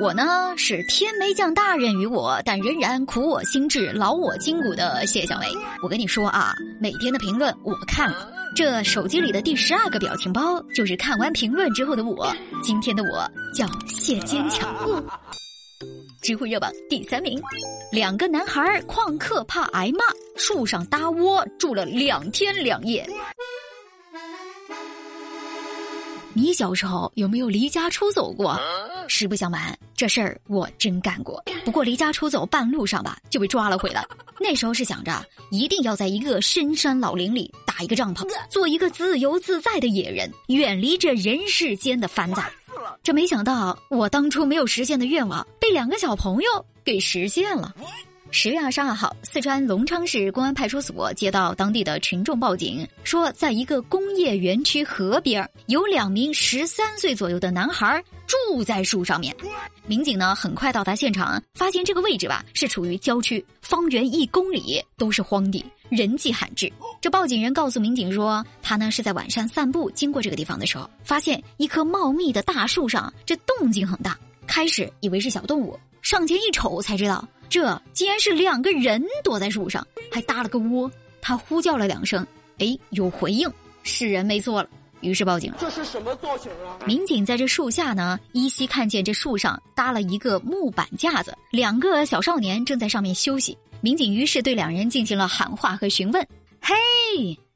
我呢是天没降大任于我，但仍然苦我心志、劳我筋骨的谢小梅。我跟你说啊，每天的评论我看了，这手机里的第十二个表情包就是看完评论之后的我。今天的我叫谢坚强。知乎热榜第三名，两个男孩旷课怕挨骂，树上搭窝住了两天两夜。你小时候有没有离家出走过？实不相瞒，这事儿我真干过。不过离家出走半路上吧，就被抓了回来。那时候是想着一定要在一个深山老林里打一个帐篷，做一个自由自在的野人，远离这人世间的繁杂。这没想到，我当初没有实现的愿望，被两个小朋友给实现了。十月二十二号，四川隆昌市公安派出所接到当地的群众报警，说在一个工业园区河边有两名十三岁左右的男孩住在树上面。民警呢很快到达现场，发现这个位置吧是处于郊区，方圆一公里都是荒地，人迹罕至。这报警人告诉民警说，他呢是在晚上散步经过这个地方的时候，发现一棵茂密的大树上这动静很大，开始以为是小动物，上前一瞅才知道。这竟然是两个人躲在树上，还搭了个窝。他呼叫了两声，哎，有回应，是人没错了。于是报警。这是什么造型啊？民警在这树下呢，依稀看见这树上搭了一个木板架子，两个小少年正在上面休息。民警于是对两人进行了喊话和询问：“嘿，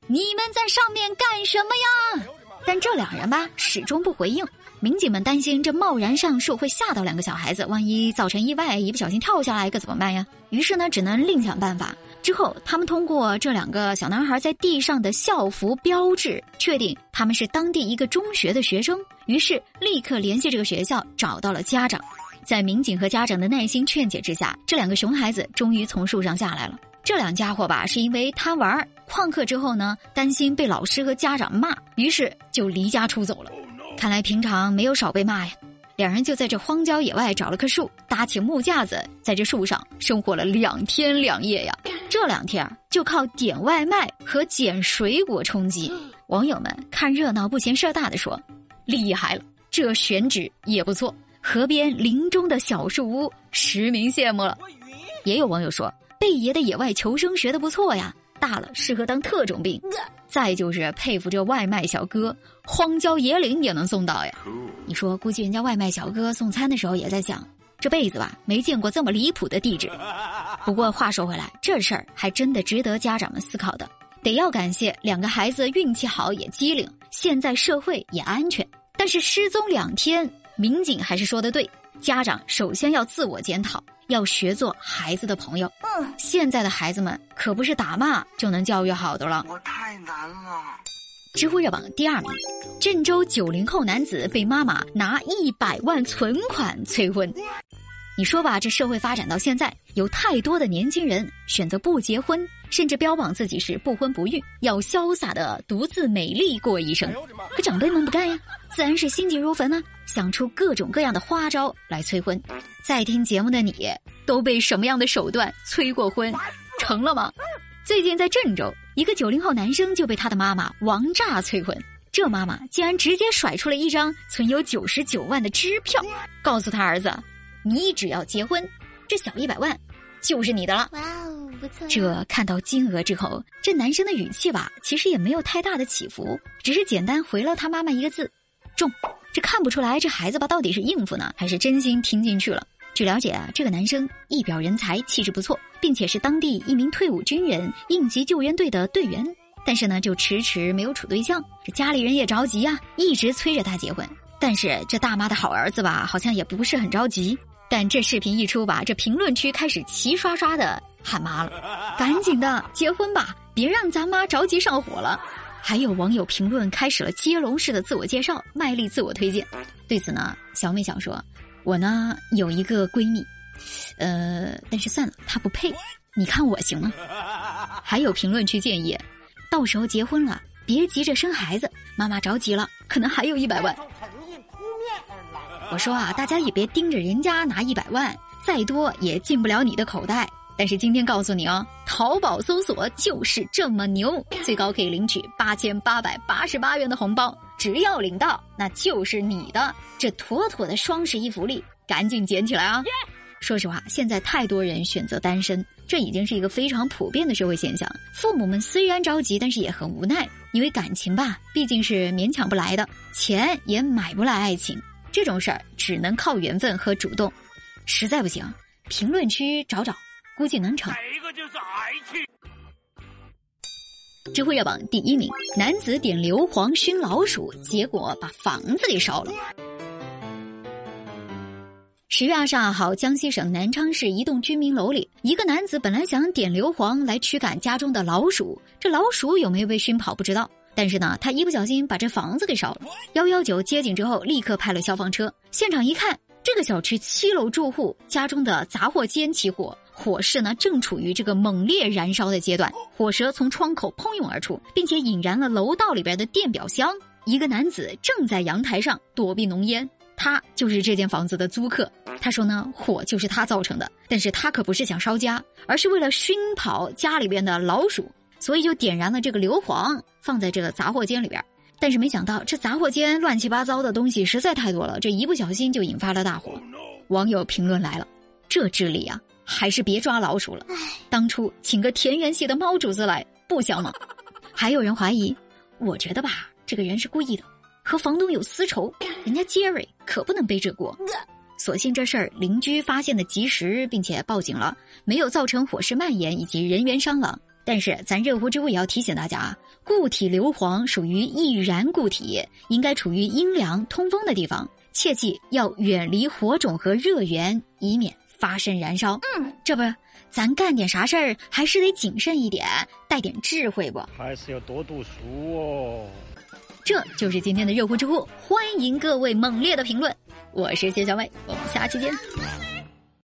你们在上面干什么呀？”但这两人吧，始终不回应。民警们担心这贸然上树会吓到两个小孩子，万一造成意外，一不小心跳下来可怎么办呀？于是呢，只能另想办法。之后，他们通过这两个小男孩在地上的校服标志，确定他们是当地一个中学的学生。于是，立刻联系这个学校，找到了家长。在民警和家长的耐心劝解之下，这两个熊孩子终于从树上下来了。这两家伙吧，是因为贪玩旷课之后呢，担心被老师和家长骂，于是就离家出走了。看来平常没有少被骂呀，两人就在这荒郊野外找了棵树，搭起木架子，在这树上生活了两天两夜呀。这两天就靠点外卖和捡水果充饥。网友们看热闹不嫌事儿大的说：“厉害了，这选址也不错，河边林中的小树屋，实名羡慕了。”也有网友说：“贝爷的野外求生学的不错呀。”大了适合当特种兵，再就是佩服这外卖小哥，荒郊野岭也能送到呀。你说，估计人家外卖小哥送餐的时候也在想，这辈子吧没见过这么离谱的地址。不过话说回来，这事儿还真的值得家长们思考的，得要感谢两个孩子运气好也机灵，现在社会也安全。但是失踪两天，民警还是说的对，家长首先要自我检讨。要学做孩子的朋友。嗯，现在的孩子们可不是打骂就能教育好的了。我太难了。知乎热榜第二名，郑州九零后男子被妈妈拿一百万存款催婚。你说吧，这社会发展到现在，有太多的年轻人选择不结婚，甚至标榜自己是不婚不育，要潇洒的独自美丽过一生。可长辈们不干呀，自然是心急如焚呢，想出各种各样的花招来催婚。在听节目的你，都被什么样的手段催过婚？成了吗？最近在郑州，一个九零后男生就被他的妈妈王炸催婚。这妈妈竟然直接甩出了一张存有九十九万的支票，告诉他儿子。你只要结婚，这小一百万就是你的了。哇哦，不错。这看到金额之后，这男生的语气吧，其实也没有太大的起伏，只是简单回了他妈妈一个字：中。这看不出来，这孩子吧，到底是应付呢，还是真心听进去了？据了解啊，这个男生一表人才，气质不错，并且是当地一名退伍军人，应急救援队的队员。但是呢，就迟迟没有处对象，这家里人也着急啊，一直催着他结婚。但是这大妈的好儿子吧，好像也不是很着急。但这视频一出吧，这评论区开始齐刷刷的喊妈了，赶紧的结婚吧，别让咱妈着急上火了。还有网友评论开始了接龙式的自我介绍，卖力自我推荐。对此呢，小美想说，我呢有一个闺蜜，呃，但是算了，她不配，你看我行吗？还有评论区建议，到时候结婚了别急着生孩子，妈妈着急了，可能还有一百万。我说啊，大家也别盯着人家拿一百万，再多也进不了你的口袋。但是今天告诉你哦，淘宝搜索就是这么牛，最高可以领取八千八百八十八元的红包，只要领到，那就是你的。这妥妥的双十一福利，赶紧捡起来啊！说实话，现在太多人选择单身，这已经是一个非常普遍的社会现象。父母们虽然着急，但是也很无奈，因为感情吧，毕竟是勉强不来的，钱也买不来爱情，这种事儿只能靠缘分和主动。实在不行，评论区找找，估计能成。这个就是爱情。知乎热榜第一名：男子点硫磺熏老鼠，结果把房子给烧了。十月二十二号，江西省南昌市一栋居民楼里，一个男子本来想点硫磺来驱赶家中的老鼠，这老鼠有没有被熏跑不知道，但是呢，他一不小心把这房子给烧了。幺幺九接警之后，立刻派了消防车，现场一看，这个小区七楼住户家中的杂货间起火，火势呢正处于这个猛烈燃烧的阶段，火舌从窗口喷涌而出，并且引燃了楼道里边的电表箱。一个男子正在阳台上躲避浓烟。他就是这间房子的租客。他说呢，火就是他造成的，但是他可不是想烧家，而是为了熏跑家里边的老鼠，所以就点燃了这个硫磺，放在这个杂货间里边。但是没想到，这杂货间乱七八糟的东西实在太多了，这一不小心就引发了大火。网友评论来了：这智力啊，还是别抓老鼠了。当初请个田园系的猫主子来不香吗？还有人怀疑，我觉得吧，这个人是故意的。和房东有私仇，人家杰瑞可不能背这锅。所幸这事儿邻居发现的及时，并且报警了，没有造成火势蔓延以及人员伤亡。但是咱热乎之乎也要提醒大家啊，固体硫磺属于易燃固体，应该处于阴凉通风的地方，切记要远离火种和热源，以免发生燃烧。嗯，这不，咱干点啥事儿还是得谨慎一点，带点智慧不？还是要多读书哦。这就是今天的热乎知乎，欢迎各位猛烈的评论。我是谢小妹，我们下期见。